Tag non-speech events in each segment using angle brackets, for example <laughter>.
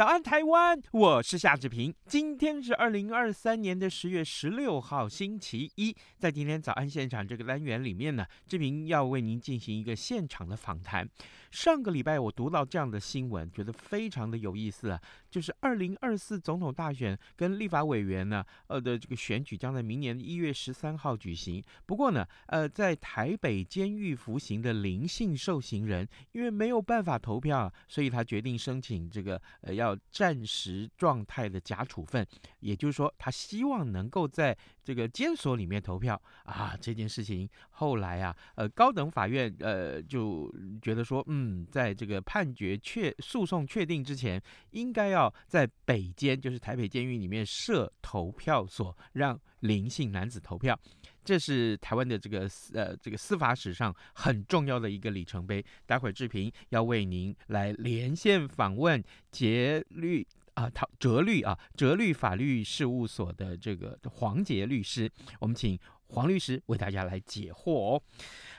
早安，台湾！我是夏志平。今天是二零二三年的十月十六号，星期一。在今天早安现场这个单元里面呢，志平要为您进行一个现场的访谈。上个礼拜我读到这样的新闻，觉得非常的有意思啊，就是二零二四总统大选跟立法委员呢，呃的这个选举将在明年一月十三号举行。不过呢，呃，在台北监狱服刑的林姓受刑人，因为没有办法投票，所以他决定申请这个呃要。暂时状态的假处分，也就是说，他希望能够在这个监所里面投票啊。这件事情后来啊，呃，高等法院呃就觉得说，嗯，在这个判决确诉讼确定之前，应该要在北监，就是台北监狱里面设投票所，让林姓男子投票。这是台湾的这个呃这个司法史上很重要的一个里程碑。待会儿志平要为您来连线访问捷律啊，陶哲律啊，哲律法律事务所的这个黄杰律师，我们请黄律师为大家来解惑哦。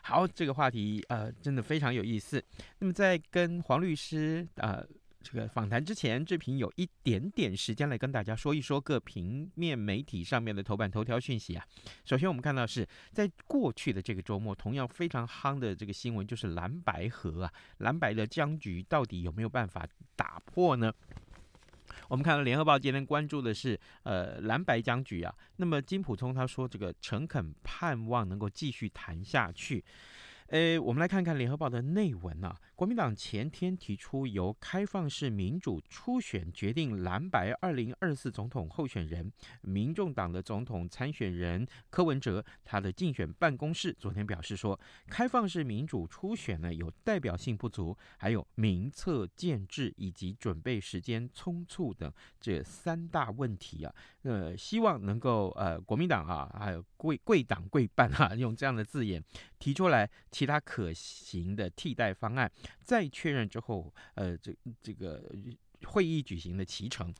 好，这个话题呃真的非常有意思。那么在跟黄律师呃。这个访谈之前，志平有一点点时间来跟大家说一说各平面媒体上面的头版头条讯息啊。首先，我们看到是在过去的这个周末，同样非常夯的这个新闻就是蓝白河啊，蓝白的僵局到底有没有办法打破呢？我们看到联合报今天关注的是呃蓝白僵局啊。那么金普聪他说这个诚恳盼望能够继续谈下去。诶，我们来看看联合报的内文啊。国民党前天提出由开放式民主初选决定蓝白二零二四总统候选人，民众党的总统参选人柯文哲，他的竞选办公室昨天表示说，开放式民主初选呢有代表性不足，还有名册建制以及准备时间匆促等这三大问题啊。呃，希望能够呃国民党啊，还有贵贵党贵办啊，用这样的字眼提出来。其他可行的替代方案，再确认之后，呃，这这个会议举行的期程。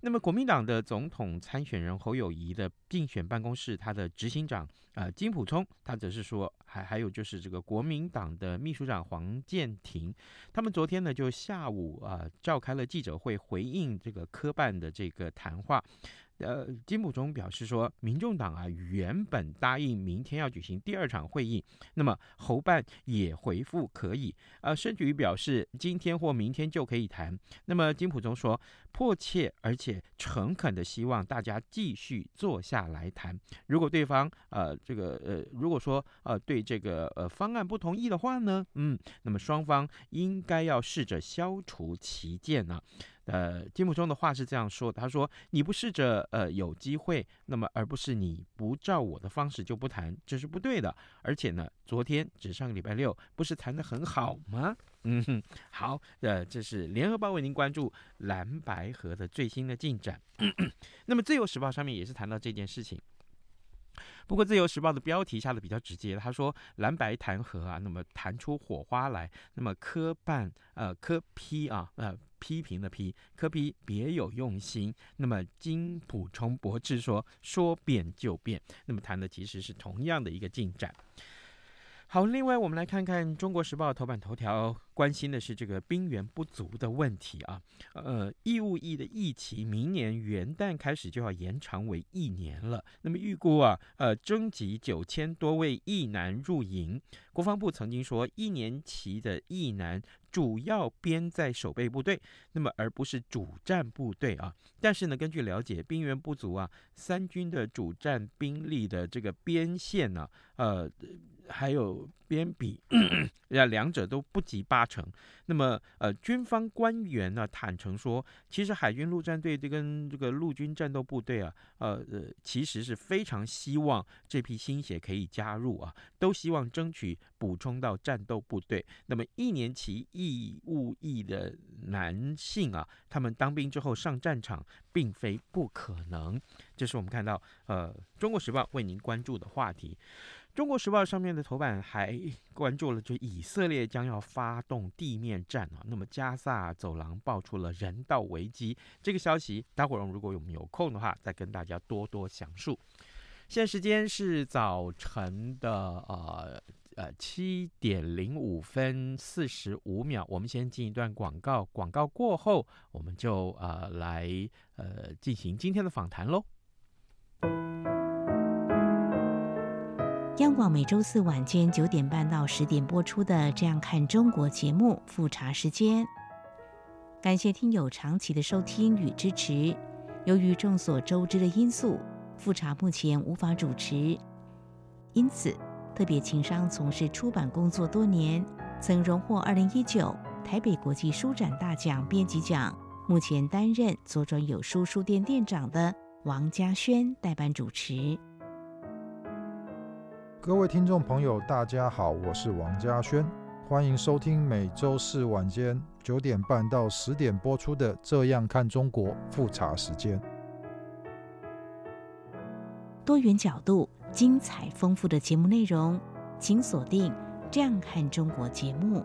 那么，国民党的总统参选人侯友谊的竞选办公室，他的执行长啊、金普聪，他则是说，还还有就是这个国民党的秘书长黄建庭，他们昨天呢就下午啊、召开了记者会，回应这个科办的这个谈话。呃，金普中表示说，民众党啊原本答应明天要举行第二场会议，那么侯办也回复可以，呃，甚至于表示今天或明天就可以谈。那么金普中说，迫切而且诚恳的希望大家继续坐下来谈。如果对方呃这个呃如果说呃对这个呃方案不同意的话呢，嗯，那么双方应该要试着消除歧见啊。呃，金溥聪的话是这样说的，他说：“你不试着呃有机会，那么而不是你不照我的方式就不谈，这是不对的。而且呢，昨天只上个礼拜六，不是谈得很好吗？<laughs> 嗯哼，好，呃，这是联合报为您关注蓝白合的最新的进展。<clears throat> 那么自由时报上面也是谈到这件事情。”不过，《自由时报》的标题下的比较直接，他说蓝白谈合啊，那么弹出火花来，那么科办呃科批啊呃批评的批科批别有用心，那么金溥聪驳斥说说变就变，那么谈的其实是同样的一个进展。好，另外我们来看看《中国时报》头版头条，关心的是这个兵源不足的问题啊。呃，义务役的役期明年元旦开始就要延长为一年了。那么预估啊，呃，征集九千多位役男入营。国防部曾经说，一年期的役男主要编在守备部队，那么而不是主战部队啊。但是呢，根据了解，兵源不足啊，三军的主战兵力的这个边线呢，呃。还有边比，两者都不及八成。那么，呃，军方官员呢坦诚说，其实海军陆战队这跟这个陆军战斗部队啊，呃呃，其实是非常希望这批新血可以加入啊，都希望争取补充到战斗部队。那么，一年期义务役的男性啊，他们当兵之后上战场，并非不可能。这是我们看到，呃，《中国时报》为您关注的话题。《中国时报》上面的头版还 <laughs> 关注了，就以色列将要发动地面战啊。那么加萨走廊爆出了人道危机，这个消息，待会儿如果我们有空的话，再跟大家多多详述。现在时间是早晨的呃呃七点零五分四十五秒，我们先进一段广告，广告过后，我们就呃来呃进行今天的访谈喽。央广每周四晚间九点半到十点播出的《这样看中国》节目复查时间，感谢听友长期的收听与支持。由于众所周知的因素，复查目前无法主持，因此特别情商从事出版工作多年，曾荣获二零一九台北国际书展大奖编辑奖，目前担任左转有书书店店长的王嘉轩代班主持。各位听众朋友，大家好，我是王嘉轩，欢迎收听每周四晚间九点半到十点播出的《这样看中国》复查时间。多元角度、精彩丰富的节目内容，请锁定《这样看中国》节目。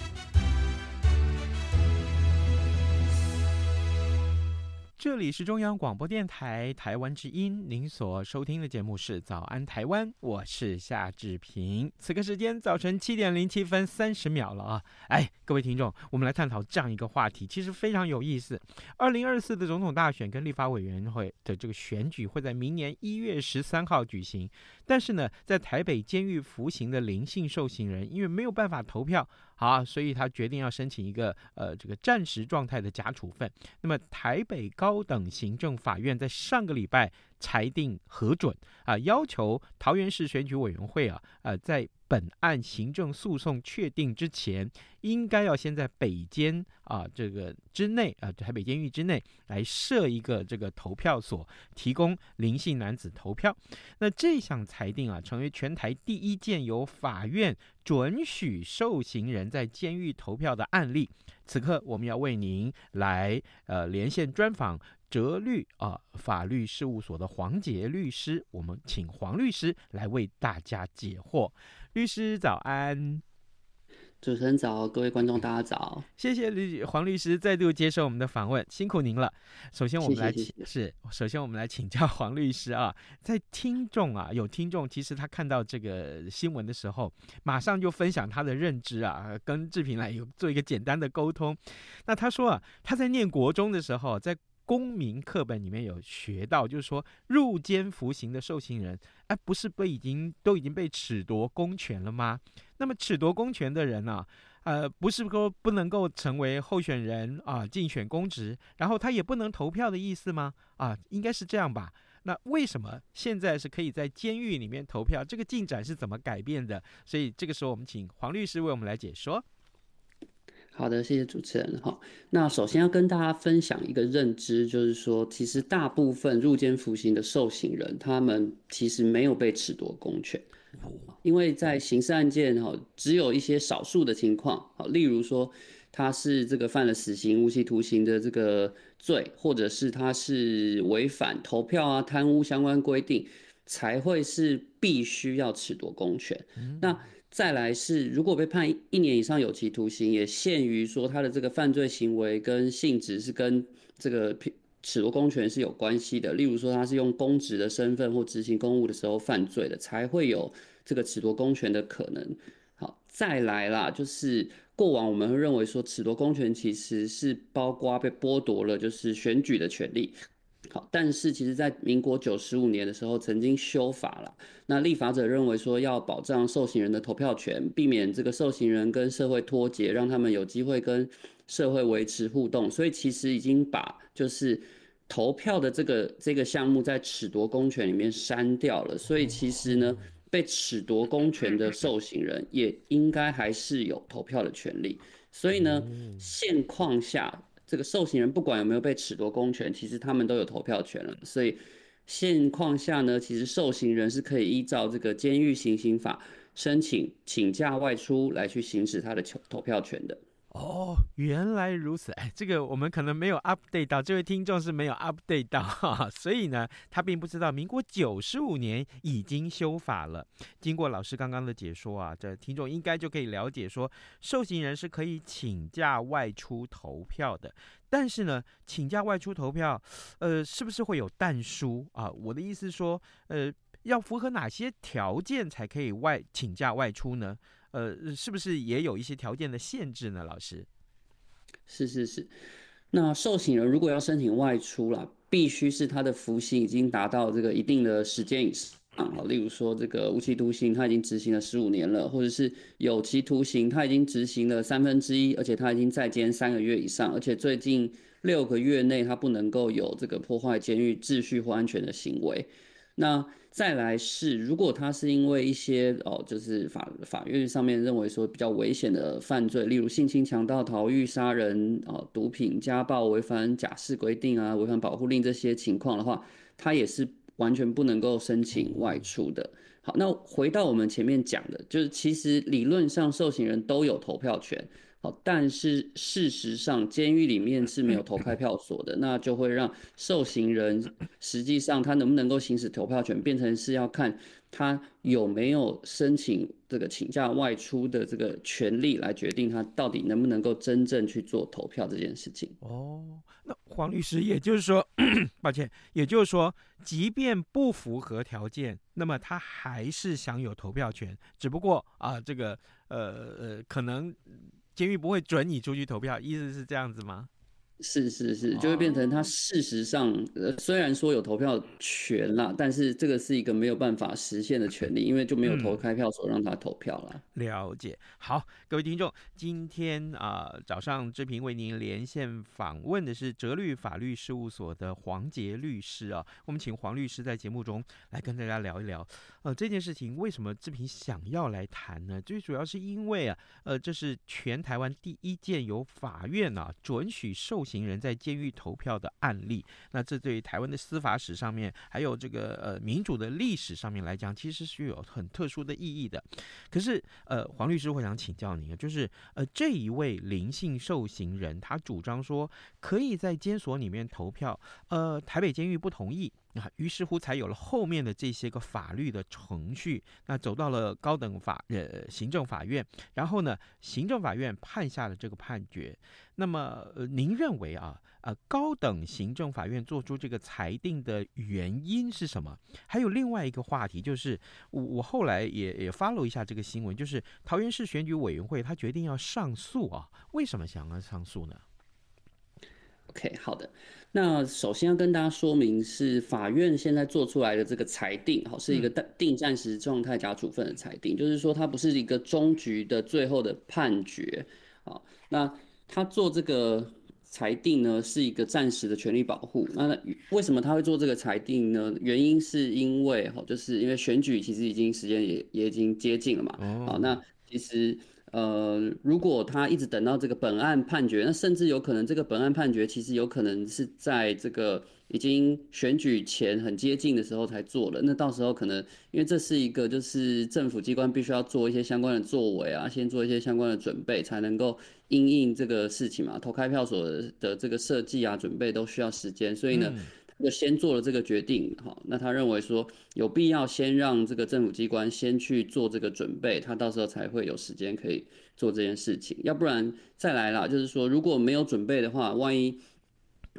这里是中央广播电台台湾之音，您所收听的节目是《早安台湾》，我是夏志平。此刻时间早晨七点零七分三十秒了啊！哎，各位听众，我们来探讨这样一个话题，其实非常有意思。二零二四的总统大选跟立法委员会的这个选举会在明年一月十三号举行，但是呢，在台北监狱服刑的林姓受刑人，因为没有办法投票。好，所以他决定要申请一个呃这个暂时状态的假处分。那么台北高等行政法院在上个礼拜裁定核准啊，要求桃园市选举委员会啊，呃在本案行政诉讼确定之前，应该要先在北监啊这个之内啊台北监狱之内来设一个这个投票所，提供林姓男子投票。那这项裁定啊，成为全台第一件由法院准许受刑人在监狱投票的案例。此刻我们要为您来呃连线专访哲律啊法律事务所的黄杰律师，我们请黄律师来为大家解惑。律师早安，主持人早，各位观众大家早，谢谢律黄律师再度接受我们的访问，辛苦您了。首先我们来请是，首先我们来请教黄律师啊，在听众啊有听众其实他看到这个新闻的时候，马上就分享他的认知啊，跟志平来有做一个简单的沟通。那他说啊，他在念国中的时候在。公民课本里面有学到，就是说入监服刑的受刑人，哎，不是被已经都已经被褫夺公权了吗？那么褫夺公权的人呢、呃，不是说不能够成为候选人啊，竞选公职，然后他也不能投票的意思吗？啊，应该是这样吧？那为什么现在是可以在监狱里面投票？这个进展是怎么改变的？所以这个时候我们请黄律师为我们来解说。好的，谢谢主持人。好，那首先要跟大家分享一个认知，就是说，其实大部分入监服刑的受刑人，他们其实没有被褫夺公权，因为在刑事案件哈，只有一些少数的情况，好，例如说他是这个犯了死刑、无期徒刑的这个罪，或者是他是违反投票啊、贪污相关规定，才会是必须要褫夺公权。那再来是，如果被判一年以上有期徒刑，也限于说他的这个犯罪行为跟性质是跟这个褫夺公权是有关系的。例如说，他是用公职的身份或执行公务的时候犯罪的，才会有这个褫夺公权的可能。好，再来啦，就是过往我们会认为说，褫夺公权其实是包括被剥夺了就是选举的权利。好，但是其实，在民国九十五年的时候，曾经修法了。那立法者认为说，要保障受刑人的投票权，避免这个受刑人跟社会脱节，让他们有机会跟社会维持互动。所以，其实已经把就是投票的这个这个项目在褫夺公权里面删掉了。所以，其实呢，被褫夺公权的受刑人也应该还是有投票的权利。所以呢，现况下。这个受刑人不管有没有被褫夺公权，其实他们都有投票权了。所以现况下呢，其实受刑人是可以依照这个监狱行刑法申请请假外出来去行使他的投投票权的。哦，原来如此，哎，这个我们可能没有 update 到，这位听众是没有 update 到，哈，<laughs> 所以呢，他并不知道民国九十五年已经修法了。经过老师刚刚的解说啊，这听众应该就可以了解说，受刑人是可以请假外出投票的。但是呢，请假外出投票，呃，是不是会有但书啊？我的意思说，呃，要符合哪些条件才可以外请假外出呢？呃，是不是也有一些条件的限制呢？老师，是是是，那受刑人如果要申请外出了，必须是他的服刑已经达到这个一定的时间以上啊，例如说这个无期徒刑他已经执行了十五年了，或者是有期徒刑他已经执行了三分之一，而且他已经在监三个月以上，而且最近六个月内他不能够有这个破坏监狱秩序或安全的行为，那。再来是，如果他是因为一些哦，就是法法院上面认为说比较危险的犯罪，例如性侵、强盗、逃狱、杀人、哦毒品、家暴、违反假释规定啊、违反保护令这些情况的话，他也是完全不能够申请外出的。好，那回到我们前面讲的，就是其实理论上受刑人都有投票权。好，但是事实上，监狱里面是没有投开票所的，那就会让受刑人实际上他能不能够行使投票权，变成是要看他有没有申请这个请假外出的这个权利来决定他到底能不能够真正去做投票这件事情。哦，那黄律师，也就是说，<clears throat> 抱歉，也就是说，即便不符合条件，那么他还是享有投票权，只不过啊，这个呃呃，可能。监狱不会准你出去投票，意思是这样子吗？是是是，就会变成他事实上，呃，虽然说有投票权啦，但是这个是一个没有办法实现的权利，因为就没有投开票所让他投票了。嗯，了解。好，各位听众，今天啊，呃，早上志平为您连线访问的是哲律法律事务所的黄杰律师啊，我们请黄律师在节目中来跟大家聊一聊，呃，这件事情为什么志平想要来谈呢？最主要是因为啊，呃，这是全台湾第一件由法院啊准许受刑人在监狱投票的案例，那这对于台湾的司法史上面，还有这个呃民主的历史上面来讲，其实是有很特殊的意义的。可是呃，黄律师，我想请教您，就是呃这一位林姓受刑人，他主张说可以在监所里面投票，呃，台北监狱不同意。啊，于是乎才有了后面的这些个法律的程序。那走到了高等法呃行政法院，然后呢，行政法院判下了这个判决。那么，呃，您认为啊，呃，高等行政法院做出这个裁定的原因是什么？还有另外一个话题，就是我我后来也也 follow 一下这个新闻，就是桃园市选举委员会他决定要上诉啊，为什么想要上诉呢？OK，好的。那首先要跟大家说明，是法院现在做出来的这个裁定，好，是一个定暂时状态假处分的裁定，就是说它不是一个终局的最后的判决，好，那他做这个裁定呢，是一个暂时的权利保护。那为什么他会做这个裁定呢？原因是因为，哈，就是因为选举其实已经时间也也已经接近了嘛，好，那其实。呃，如果他一直等到这个本案判决，那甚至有可能这个本案判决其实有可能是在这个已经选举前很接近的时候才做的。那到时候可能因为这是一个就是政府机关必须要做一些相关的作为啊，先做一些相关的准备，才能够因应这个事情嘛。投开票所的这个设计啊，准备都需要时间，所以呢。嗯就先做了这个决定，好，那他认为说有必要先让这个政府机关先去做这个准备，他到时候才会有时间可以做这件事情，要不然再来啦，就是说如果没有准备的话，万一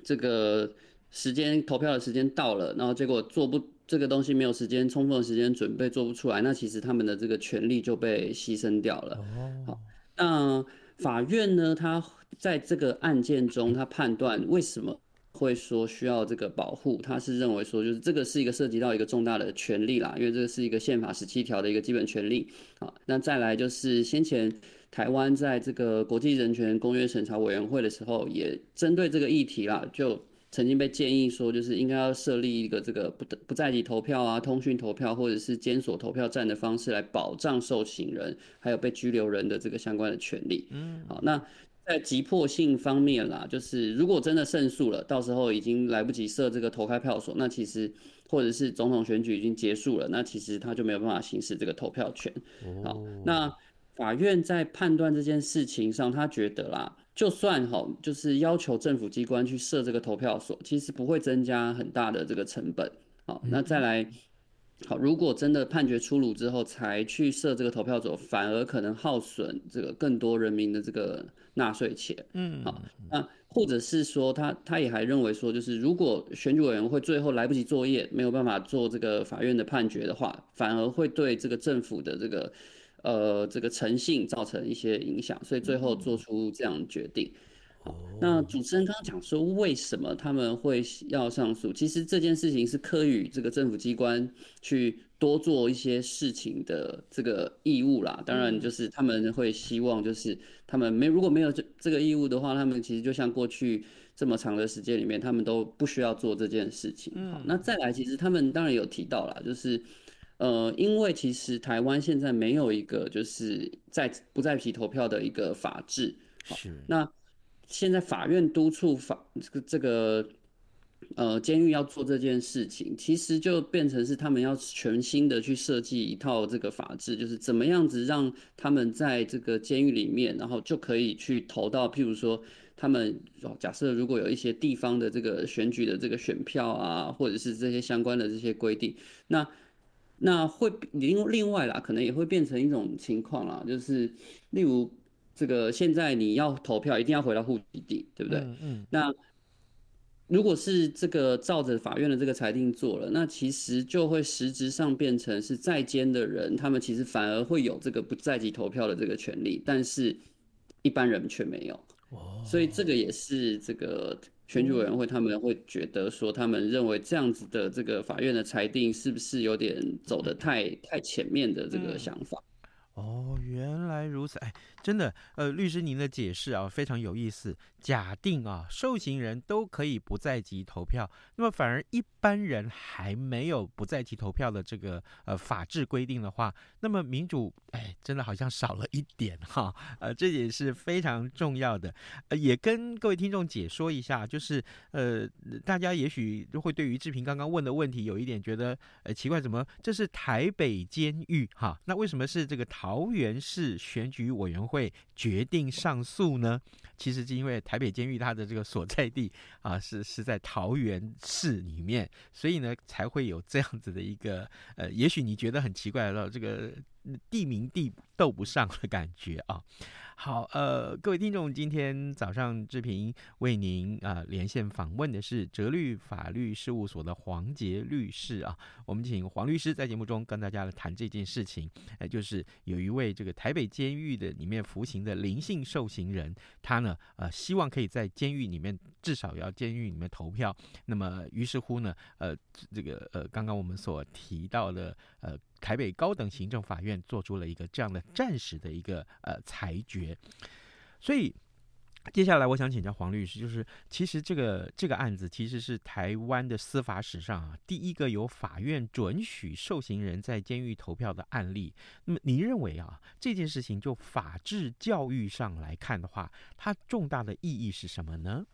这个时间投票的时间到了，然后结果做不这个东西没有时间充分的时间准备做不出来，那其实他们的这个权利就被牺牲掉了。好，那法院呢，他在这个案件中，他判断为什么会说需要这个保护，他是认为说就是这个是一个涉及到一个重大的权利啦，因为这个是一个宪法十七条的一个基本权利。啊，那再来就是先前。台湾在这个国际人权公约审查委员会的时候，也针对这个议题啦，就曾经被建议说，就是应该要设立一个这个不不在籍投票啊、通讯投票或者是监所投票站的方式来保障受刑人还有被拘留人的这个相关的权利。嗯，好，那在急迫性方面啦，就是如果真的胜诉了，到时候已经来不及设这个投开票所，那其实或者是总统选举已经结束了，那其实他就没有办法行使这个投票权。好，那。法院在判断这件事情上，他觉得啦，就算哈，就是要求政府机关去设这个投票所，其实不会增加很大的这个成本。好，那再来，好，如果真的判决出炉之后才去设这个投票所，反而可能耗损这个更多人民的这个纳税钱。嗯，好，那或者是说，他他也还认为说，就是如果选举委员会最后来不及作业，没有办法做这个法院的判决的话，反而会对这个政府的这个。呃，这个诚信造成一些影响，所以最后做出这样决定。好，那主持人刚刚讲说，为什么他们会要上诉？其实这件事情是科与这个政府机关去多做一些事情的这个义务啦。当然，就是他们会希望，就是他们没如果没有这这个义务的话，他们其实就像过去这么长的时间里面，他们都不需要做这件事情。好，那再来，其实他们当然有提到啦，就是。呃，因为其实台湾现在没有一个就是在不在籍投票的一个法制，是。那现在法院督促法这个这个呃监狱要做这件事情，其实就变成是他们要全新的去设计一套这个法制，就是怎么样子让他们在这个监狱里面，然后就可以去投到，譬如说他们假设如果有一些地方的这个选举的这个选票啊，或者是这些相关的这些规定，那。那会另另外啦，可能也会变成一种情况啦，就是例如这个现在你要投票，一定要回到户籍地，对不对？嗯，嗯。那如果是这个照着法院的这个裁定做了，那其实就会实质上变成是在监的人，他们其实反而会有这个不在籍投票的这个权利，但是一般人却没有。哦。所以这个也是这个。选举委员会他们会觉得说，他们认为这样子的这个法院的裁定是不是有点走的太太前面的这个想法？哦，原来如此，哎。真的，呃，律师您的解释啊非常有意思。假定啊，受刑人都可以不在籍投票，那么反而一般人还没有不在籍投票的这个呃法制规定的话，那么民主哎，真的好像少了一点哈。呃，这也是非常重要的。呃，也跟各位听众解说一下，就是呃，大家也许会对于志平刚刚问的问题有一点觉得呃奇怪，怎么这是台北监狱哈？那为什么是这个桃园市选举委员会？会决定上诉呢？其实是因为台北监狱它的这个所在地 <laughs> 啊，是是在桃园市里面，所以呢才会有这样子的一个呃，也许你觉得很奇怪了这个地名地斗不上的感觉啊。好，呃，各位听众，今天早上志平为您啊、连线访问的是哲律法律事务所的黄杰律师啊。我们请黄律师在节目中跟大家来谈这件事情，哎，就是有一位这个台北监狱的里面服刑的林姓受刑人，他呢呃希望可以在监狱里面至少要监狱里面投票。那么于是乎呢，呃，这个呃刚刚我们所提到的呃。台北高等行政法院做出了一个这样的暂时的一个呃裁决，所以接下来我想请教黄律师，就是其实这个这个案子其实是台湾的司法史上啊第一个由法院准许受刑人在监狱投票的案例。那么您认为啊这件事情就法治教育上来看的话，它重大的意义是什么呢？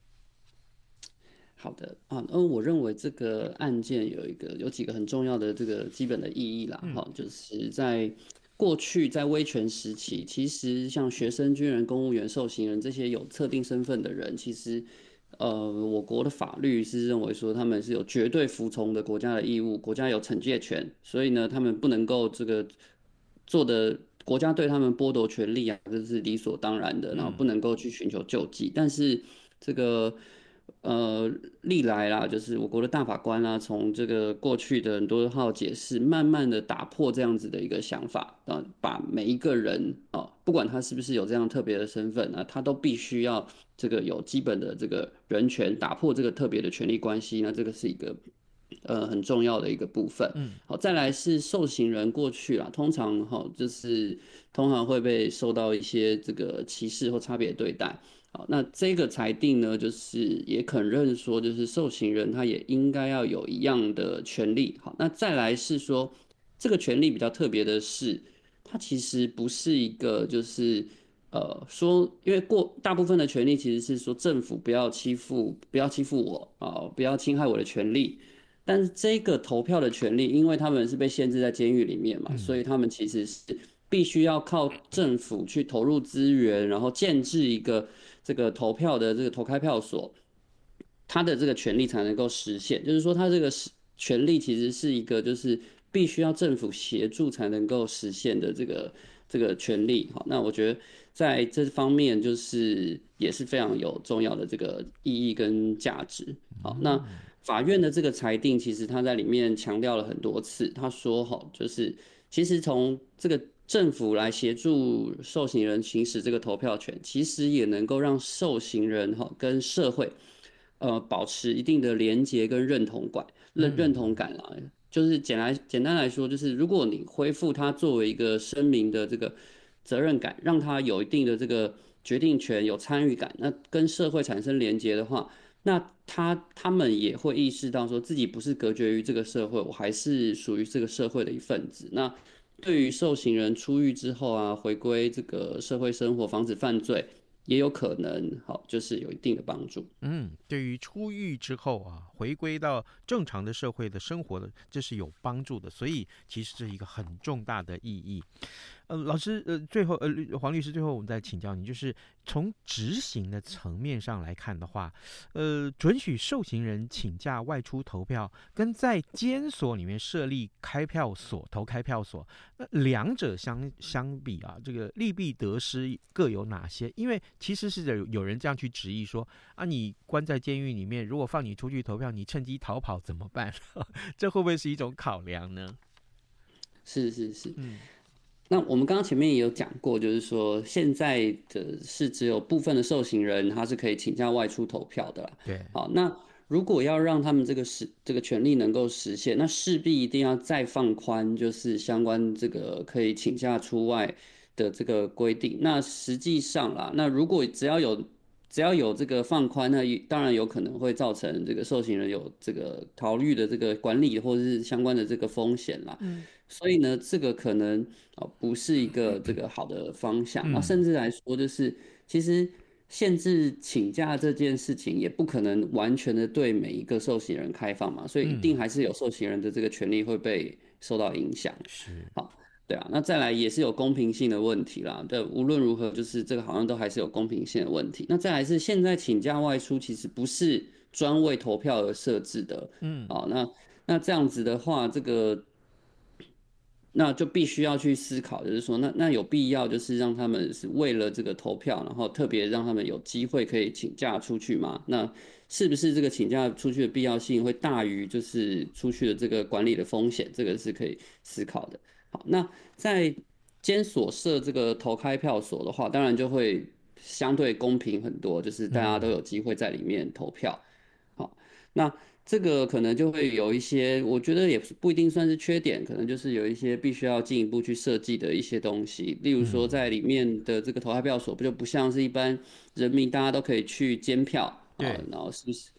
好的啊，嗯，我认为这个案件有一个有几个很重要的这个基本的意义啦，哈、嗯，就是在过去在威权时期，其实像学生、军人、公务员、受刑人这些有特定身份的人，其实呃，我国的法律是认为说他们是有绝对服从的国家的义务，国家有惩戒权，所以呢，他们不能够这个做的国家对他们剥夺权利啊，这是理所当然的，然后不能够去寻求救济，但是这个。呃，历来啦，就是我国的大法官啊，从这个过去的很多号解释，慢慢的打破这样子的一个想法啊，把每一个人啊，不管他是不是有这样特别的身份啊，他都必须要这个有基本的这个人权，打破这个特别的权利关系，那这个是一个呃很重要的一个部分。嗯，好，再来是受刑人过去啦，通常哈就是通常会被受到一些这个歧视或差别对待。好，那这个裁定呢，就是也肯认说，就是受刑人他也应该要有一样的权利。好，那再来是说，这个权利比较特别的是，它其实不是一个就是呃说，因为过大部分的权利其实是说政府不要欺负，不要欺负我啊，不要侵害我的权利。但是这个投票的权利，因为他们是被限制在监狱里面嘛，所以他们其实是必须要靠政府去投入资源，然后建制一个。这个投票的这个投开票所，他的这个权利才能够实现。就是说，他这个是权利其实是一个，就是必须要政府协助才能够实现的这个这个权利。好，那我觉得在这方面就是也是非常有重要的这个意义跟价值。好，那法院的这个裁定，其实他在里面强调了很多次，他说好，就是其实从这个。政府来协助受刑人行使这个投票权，其实也能够让受刑人哈跟社会，呃，保持一定的连结跟认同感，认认同感啦。就是简来简单来说，就是如果你恢复他作为一个声明的这个责任感，让他有一定的这个决定权、有参与感，那跟社会产生连结的话，那他他们也会意识到说自己不是隔绝于这个社会，我还是属于这个社会的一份子。那对于受刑人出狱之后啊，回归这个社会生活，防止犯罪，也有可能好，就是有一定的帮助。嗯，对于出狱之后啊，回归到正常的社会的生活的，这是有帮助的。所以其实是一个很重大的意义。呃，老师，呃，最后，呃，黄律师，最后我们再请教你，就是从执行的层面上来看的话，呃，准许受刑人请假外出投票，跟在监所里面设立开票所投开票所，那两者相相比啊，这个利弊得失各有哪些？因为其实是有有人这样去质疑说，啊，你关在监狱里面，如果放你出去投票，你趁机逃跑怎么办？<laughs> 这会不会是一种考量呢？是是是，嗯。那我们刚刚前面也有讲过，就是说现在的是只有部分的受刑人他是可以请假外出投票的啦。对，好，那如果要让他们这个实这个权利能够实现，那势必一定要再放宽，就是相关这个可以请假出外的这个规定。那实际上啦，那如果只要有只要有这个放宽，那当然有可能会造成这个受刑人有这个逃狱的这个管理或者是相关的这个风险啦。嗯。所以呢，这个可能啊不是一个这个好的方向。那甚至来说，就是其实限制请假这件事情也不可能完全的对每一个受刑人开放嘛。所以一定还是有受刑人的这个权利会被受到影响。是，好，对啊。那再来也是有公平性的问题啦。对，无论如何，就是这个好像都还是有公平性的问题。那再来是现在请假外出其实不是专为投票而设置的。嗯，好，那那这样子的话，这个。那就必须要去思考，就是说，那那有必要就是让他们是为了这个投票，然后特别让他们有机会可以请假出去吗？那是不是这个请假出去的必要性会大于就是出去的这个管理的风险？这个是可以思考的。好，那在监所设这个投开票所的话，当然就会相对公平很多，就是大家都有机会在里面投票。好，那。这个可能就会有一些，我觉得也不一定算是缺点，可能就是有一些必须要进一步去设计的一些东西。例如说，在里面的这个投开票所，不就不像是一般人民大家都可以去监票，啊，然后是不是？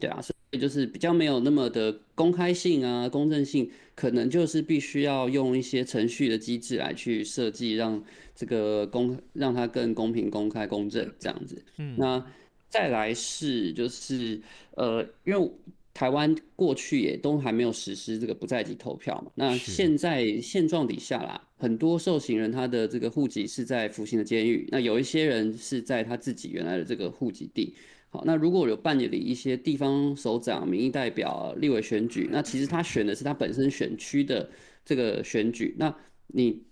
对啊，所以就是比较没有那么的公开性啊、公正性，可能就是必须要用一些程序的机制来去设计，让这个公让它更公平、公开、公正这样子。嗯，那。再来是就是呃，因为台湾过去也都还没有实施这个不在籍投票嘛。那现在现状底下啦，很多受刑人他的这个户籍是在服刑的监狱，那有一些人是在他自己原来的这个户籍地。好，那如果有办理一些地方首长、民意代表、立委选举，那其实他选的是他本身选区的这个选举。那你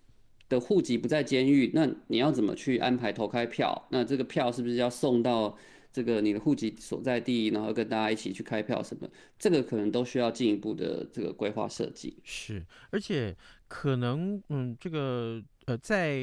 的户籍不在监狱，那你要怎么去安排投开票？那这个票是不是要送到？这个你的户籍所在地，然后跟大家一起去开票什么，这个可能都需要进一步的这个规划设计。是，而且可能嗯，这个呃，在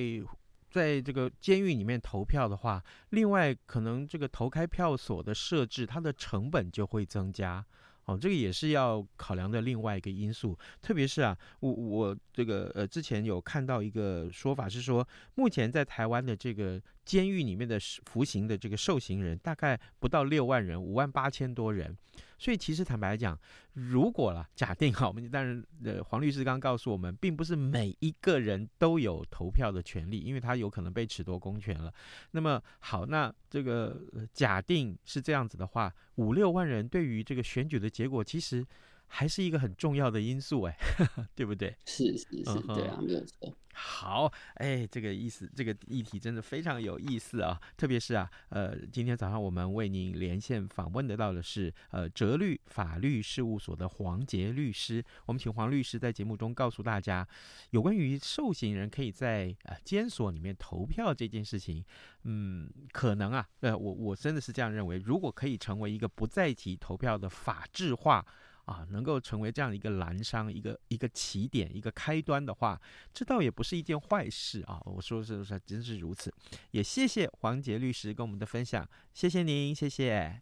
在这个监狱里面投票的话，另外可能这个投开票所的设置，它的成本就会增加。哦，这个也是要考量的另外一个因素，特别是啊，我我这个呃之前有看到一个说法是说，目前在台湾的这个监狱里面的服刑的这个受刑人大概不到六万人，五万八千多人。所以其实坦白来讲，如果了假定哈，我们当然呃黄律师刚刚告诉我们，并不是每一个人都有投票的权利，因为他有可能被褫夺公权了。那么好，那这个假定是这样子的话，五六万人对于这个选举的结果，其实还是一个很重要的因素哎，<laughs> 对不对？是是是，对啊，没有错。好，哎，这个意思，这个议题真的非常有意思啊！特别是啊，呃，今天早上我们为您连线访问得到的是，呃，哲律法律事务所的黄杰律师。我们请黄律师在节目中告诉大家，有关于受刑人可以在呃监所里面投票这件事情，嗯，可能啊，呃，我我真的是这样认为，如果可以成为一个不在籍投票的法制化。啊，能够成为这样一个蓝商，一个一个起点，一个开端的话，这倒也不是一件坏事啊。我说是不是真是如此？也谢谢黄杰律师跟我们的分享，谢谢您，谢谢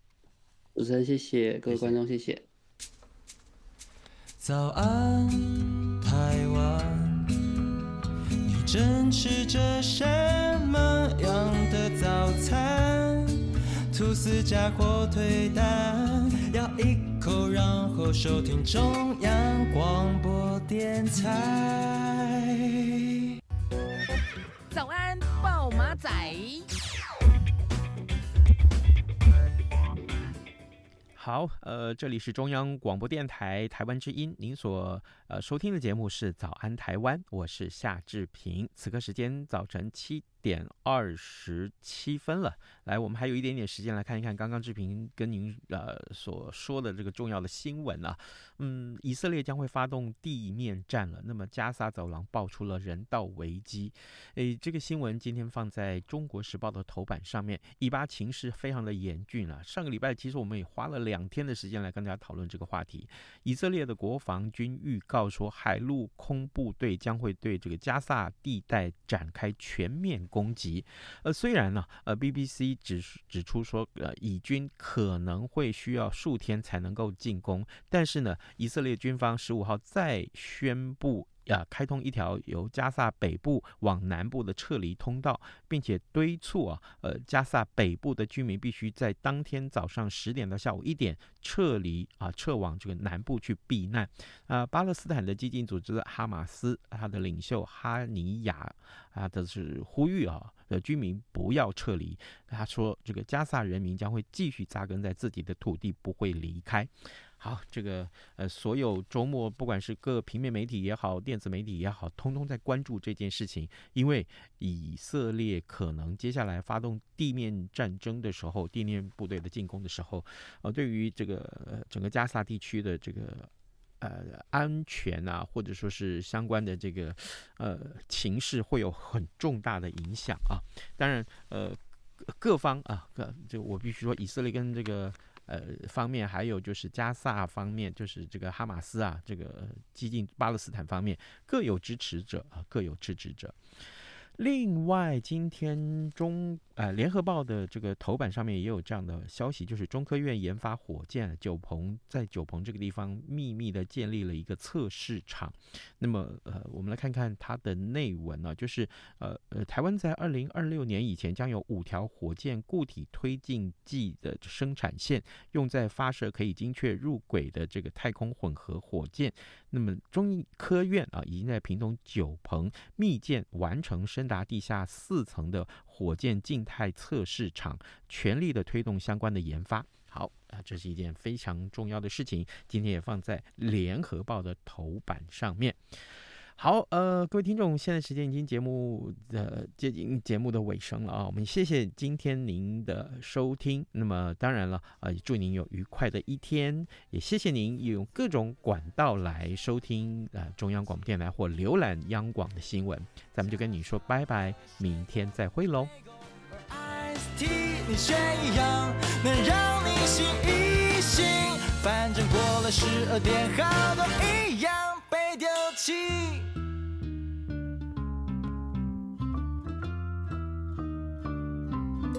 主持人，谢谢各位观众，谢谢。早安，台湾，你正吃着什么样的早餐？吐司加火腿蛋，咬一口，然后收听中央广播电台。早安，暴马仔。好，呃，这里是中央广播电台台湾之音，您所呃收听的节目是《早安台湾》，我是夏志平，此刻时间早晨七点二十七分了，来，我们还有一点点时间来看一看刚刚志平跟您呃所说的这个重要的新闻啊，嗯，以色列将会发动地面战了，那么加沙走廊爆出了人道危机，诶，这个新闻今天放在中国时报的头版上面，以巴情势非常的严峻啊，上个礼拜其实我们也花了两天的时间来跟大家讨论这个话题，以色列的国防军预告说，海陆空部队将会对这个加萨地带展开全面攻击，呃，虽然呢，呃，BBC 指指出说，呃，以军可能会需要数天才能够进攻，但是呢，以色列军方十五号再宣布。啊，开通一条由加萨北部往南部的撤离通道，并且敦促啊，呃，加萨北部的居民必须在当天早上十点到下午一点撤离啊，撤往这个南部去避难。啊，巴勒斯坦的激进组织哈马斯，他的领袖哈尼亚啊，这是呼吁啊，呃，居民不要撤离。他说，这个加萨人民将会继续扎根在自己的土地，不会离开。好，这个呃，所有周末不管是各平面媒体也好，电子媒体也好，通通在关注这件事情，因为以色列可能接下来发动地面战争的时候，地面部队的进攻的时候，呃，对于这个整个加萨地区的这个呃安全啊，或者说是相关的这个呃情势，会有很重大的影响啊。当然，呃，各方啊，各就我必须说，以色列跟这个。呃，方面还有就是加萨方面，就是这个哈马斯啊，这个激进巴勒斯坦方面各有支持者啊，各有支持者。另外，今天中呃联合报的这个头版上面也有这样的消息，就是中科院研发火箭九鹏在九鹏这个地方秘密的建立了一个测试场。那么呃，我们来看看它的内文呢、啊，就是呃呃，台湾在二零二六年以前将有五条火箭固体推进剂的生产线，用在发射可以精确入轨的这个太空混合火箭。那么中科院啊，已经在屏东九鹏密建完成生达地下四层的火箭静态测试场，全力的推动相关的研发。好啊，这是一件非常重要的事情，今天也放在联合报的头版上面。好，呃，各位听众，现在时间已经节目、呃、接近节目的尾声了啊，我们谢谢今天您的收听。那么当然了，呃，祝您有愉快的一天，也谢谢您用各种管道来收听呃中央广播电台或浏览央广的新闻。咱们就跟你说拜拜，明天再会喽。反正过了十二点，好多一样被丢弃。